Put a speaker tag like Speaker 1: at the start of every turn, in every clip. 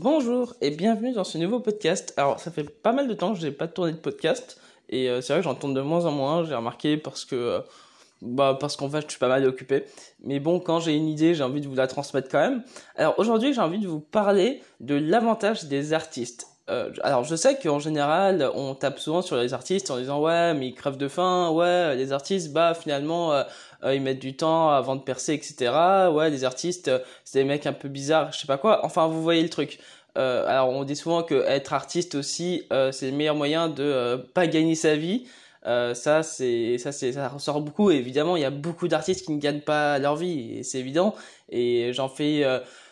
Speaker 1: Bonjour et bienvenue dans ce nouveau podcast. Alors ça fait pas mal de temps que j'ai pas tourné de podcast et euh, c'est vrai que j'en tourne de moins en moins, j'ai remarqué parce que euh, bah parce qu'en fait je suis pas mal occupé. Mais bon, quand j'ai une idée, j'ai envie de vous la transmettre quand même. Alors aujourd'hui, j'ai envie de vous parler de l'avantage des artistes. Euh, alors je sais qu'en général, on tape souvent sur les artistes en disant ouais, mais ils crèvent de faim, ouais, les artistes, bah finalement ils mettent du temps avant de percer, etc. Ouais, les artistes, c'est des mecs un peu bizarres, je sais pas quoi. Enfin, vous voyez le truc. Euh, alors on dit souvent que être artiste aussi, euh, c'est le meilleur moyen de euh, pas gagner sa vie. ça c'est ça c'est ça ressort beaucoup. évidemment, il y a beaucoup d'artistes qui ne gagnent pas leur vie, c'est évident. Et j'en fais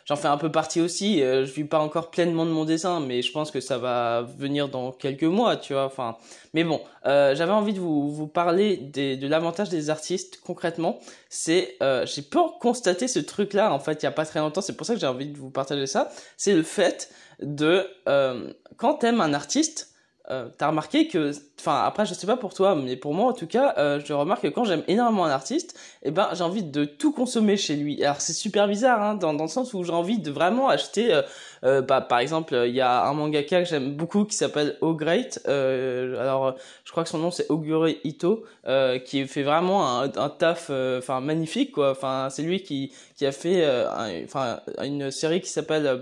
Speaker 1: j'en fais un peu partie aussi. Euh, je vis pas encore pleinement de mon dessin, mais je pense que ça va venir dans quelques mois, tu vois. Enfin, mais bon, euh, j'avais envie de vous, parler de l'avantage des artistes concrètement. C'est, euh, j'ai pu constater ce truc-là en fait il y a pas très longtemps. C'est pour ça que j'ai envie de vous partager ça. C'est le fait de euh, quand t'aimes un artiste euh, t'as remarqué que, enfin après je sais pas pour toi, mais pour moi en tout cas, euh, je remarque que quand j'aime énormément un artiste, eh ben j'ai envie de tout consommer chez lui. Alors c'est super bizarre, hein, dans, dans le sens où j'ai envie de vraiment acheter, euh, euh bah, par exemple il y a un mangaka que j'aime beaucoup qui s'appelle O Great. Euh, alors je crois que son nom c'est Ogure Ito, qui fait vraiment un, un taf, enfin magnifique quoi. Enfin c'est lui qui qui a fait, enfin une série qui s'appelle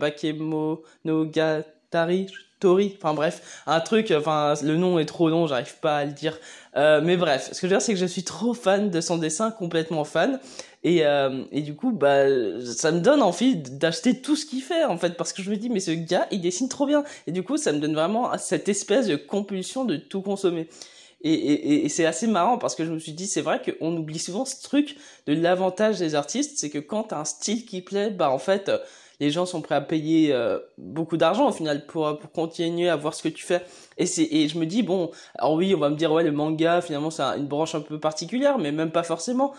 Speaker 1: Bakemonogatari Tori, enfin bref, un truc, enfin le nom est trop long, j'arrive pas à le dire. Euh, mais bref, ce que je veux dire c'est que je suis trop fan de son dessin, complètement fan. Et, euh, et du coup, bah, ça me donne envie d'acheter tout ce qu'il fait, en fait, parce que je me dis, mais ce gars, il dessine trop bien. Et du coup, ça me donne vraiment cette espèce de compulsion de tout consommer. Et, et, et c'est assez marrant parce que je me suis dit, c'est vrai qu'on oublie souvent ce truc de l'avantage des artistes, c'est que quand t'as un style qui plaît, bah en fait, les gens sont prêts à payer euh, beaucoup d'argent au final pour pour continuer à voir ce que tu fais. Et c'est et je me dis bon alors oui on va me dire ouais le manga finalement c'est une branche un peu particulière mais même pas forcément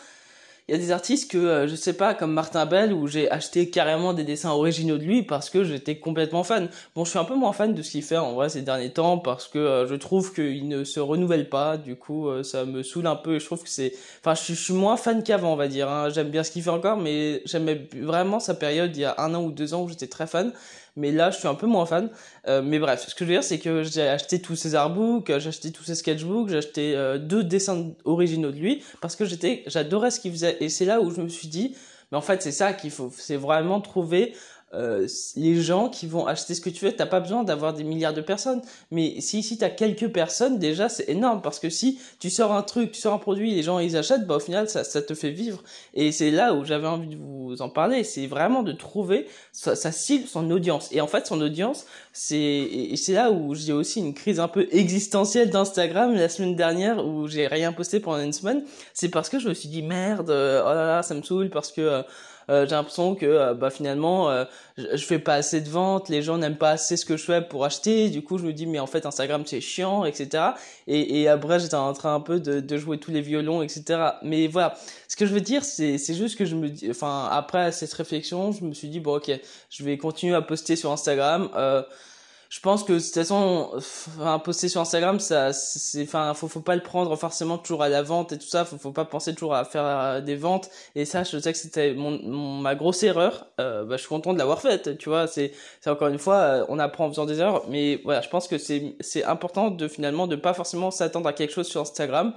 Speaker 1: il y a des artistes que euh, je sais pas comme Martin Bell où j'ai acheté carrément des dessins originaux de lui parce que j'étais complètement fan. Bon, je suis un peu moins fan de ce qu'il fait en vrai ces derniers temps parce que euh, je trouve qu'il ne se renouvelle pas. Du coup, euh, ça me saoule un peu et je trouve que c'est enfin je, suis moins fan qu'avant, on va dire hein. J'aime bien ce qu'il fait encore mais j'aimais vraiment sa période il y a un an ou deux ans où j'étais très fan mais là je suis un peu moins fan. Euh, mais bref, ce que je veux dire c'est que j'ai acheté tous ses artbooks, j'ai acheté tous ses sketchbooks, j'ai acheté euh, deux dessins originaux de lui parce que j'étais, j'adorais ce qu'il faisait et c'est là où je me suis dit, mais en fait c'est ça qu'il faut, c'est vraiment trouver euh, les gens qui vont acheter ce que tu veux, t'as pas besoin d'avoir des milliards de personnes. Mais si si t'as quelques personnes, déjà c'est énorme parce que si tu sors un truc, tu sors un produit, les gens ils achètent, bah au final ça ça te fait vivre. Et c'est là où j'avais envie de vous en parler, c'est vraiment de trouver sa, sa cible, son audience. Et en fait son audience, c'est c'est là où j'ai aussi une crise un peu existentielle d'Instagram la semaine dernière où j'ai rien posté pendant une semaine. C'est parce que je me suis dit merde, oh là là ça me saoule parce que euh, euh, j'ai l'impression que euh, bah finalement euh, je, fais pas assez de ventes, les gens n'aiment pas assez ce que je fais pour acheter. Du coup, je me dis mais en fait Instagram c'est chiant, etc. Et, et après j'étais en train un peu de, de jouer tous les violons, etc. Mais voilà, ce que je veux dire c'est c'est juste que je me dis, enfin après cette réflexion, je me suis dit bon ok, je vais continuer à poster sur Instagram. Euh, je pense que de toute façon enfin poster sur Instagram ça c'est enfin faut faut pas le prendre forcément toujours à la vente et tout ça. Faut faut pas penser toujours à faire euh, des ventes. Et ça je sais que c'était mon, ma grosse erreur. Euh, bah, je suis content de l'avoir faite tu vois. C'est c'est encore une fois euh, on apprend en faisant des erreurs. Mais voilà je pense que c'est c'est important de finalement de pas forcément s'attendre à quelque chose sur Instagram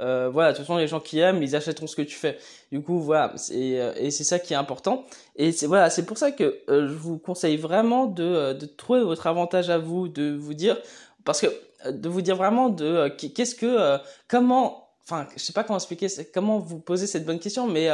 Speaker 1: euh, voilà, de toute façon, les gens qui aiment, ils achèteront ce que tu fais. Du coup, voilà, et, euh, et c'est ça qui est important. Et c'est voilà, c'est pour ça que euh, je vous conseille vraiment de, de trouver votre avantage à vous, de vous dire, parce que de vous dire vraiment de qu'est-ce que, comment, enfin, je sais pas comment expliquer, comment vous poser cette bonne question, mais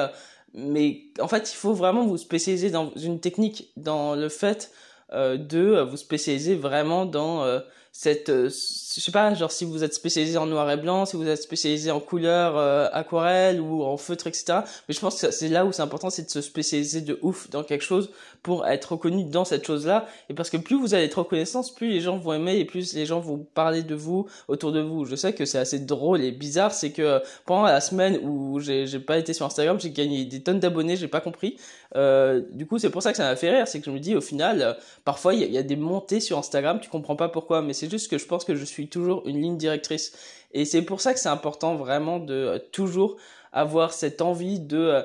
Speaker 1: mais en fait, il faut vraiment vous spécialiser dans une technique, dans le fait de vous spécialiser vraiment dans cette euh, je sais pas genre si vous êtes spécialisé en noir et blanc si vous êtes spécialisé en couleur euh, aquarelle ou en feutre etc mais je pense que c'est là où c'est important c'est de se spécialiser de ouf dans quelque chose pour être reconnu dans cette chose là et parce que plus vous allez être reconnaissant plus les gens vont aimer et plus les gens vont parler de vous autour de vous. Je sais que c'est assez drôle et bizarre c'est que pendant la semaine où j'ai j'ai pas été sur Instagram j'ai gagné des tonnes d'abonnés j'ai pas compris. Euh, du coup c'est pour ça que ça m'a fait rire c'est que je me dis au final parfois il y, y, a des montées sur Instagram tu comprends pas pourquoi mais c'est juste que je pense que je suis toujours une ligne directrice. Et c'est pour ça que c'est important vraiment de euh, toujours avoir cette envie de, euh,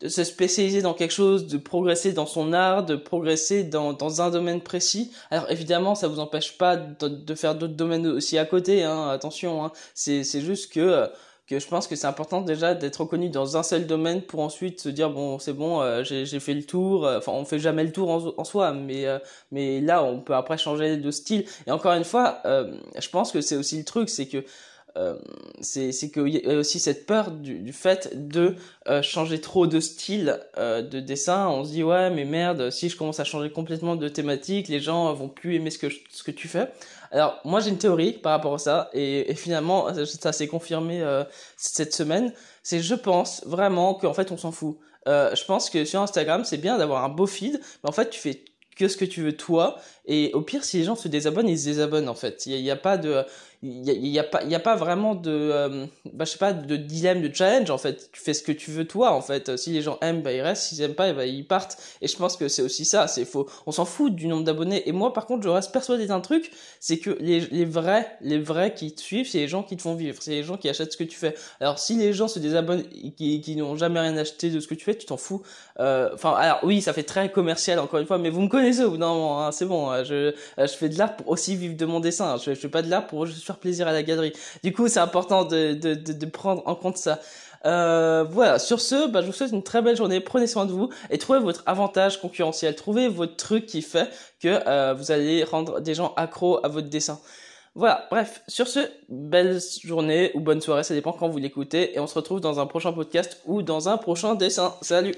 Speaker 1: de se spécialiser dans quelque chose, de progresser dans son art, de progresser dans, un domaine précis. Alors évidemment, ça vous empêche pas de, de faire d'autres domaines aussi à côté, hein, attention, hein. c'est juste que euh, que je pense que c'est important déjà d'être reconnu dans un seul domaine pour ensuite se dire bon c'est bon euh, j'ai fait le tour. Enfin on fait jamais le tour en, en soi mais euh, mais là on peut après changer de style. Et encore une fois je pense que c'est aussi le truc c'est que euh, c'est qu'il y a aussi cette peur du, du fait de euh, changer trop de style euh, de dessin. On se dit ouais mais merde, si je commence à changer complètement de thématique, les gens vont plus aimer ce que, ce que tu fais. Alors moi j'ai une théorie par rapport à ça et, et finalement ça s'est confirmé cette semaine. C'est je pense vraiment qu'en fait on s'en fout. je pense que sur Instagram c'est bien d'avoir un beau feed, mais en fait tu fais que ce que tu veux toi et au pire si les gens se désabonnent ils se désabonnent en fait. Il n'y a, pas de il y a, pas y a pas vraiment de euh, bah je sais pas de dilemme de challenge en fait. Tu fais ce que tu veux toi en fait. Si les gens aiment bah ils restent. S'ils aiment pas bah, ils partent. Et je pense que c'est aussi ça. C'est faux. On s'en fout du nombre d'abonnés. Et moi par contre je reste persuadé d'un truc c'est que les, vrais les vrais qui te suivent c'est les gens qui te font vivre. C'est les gens qui achètent ce que tu fais. Alors si les gens se désabonnent qui, qui n'ont jamais rien acheté de ce que tu fais tu t'en fous. Euh, enfin alors oui ça fait très commercial encore une fois mais vous me connaissez au bout d'un moment hein, c'est bon hein, je je fais de l'art pour aussi vivre de mon dessin je, je fais pas de l'art pour juste faire plaisir à la galerie. Du coup, c'est important de, de, de, de, prendre en compte ça. Euh, voilà, sur ce, bah, je vous souhaite une très belle journée, prenez soin de vous et trouvez votre avantage concurrentiel, trouvez votre truc qui fait que euh, vous allez rendre des gens accros à votre dessin. Voilà, bref, sur ce, belle journée ou bonne soirée, ça dépend quand vous l'écoutez et on se retrouve dans un prochain podcast ou dans un prochain dessin. Salut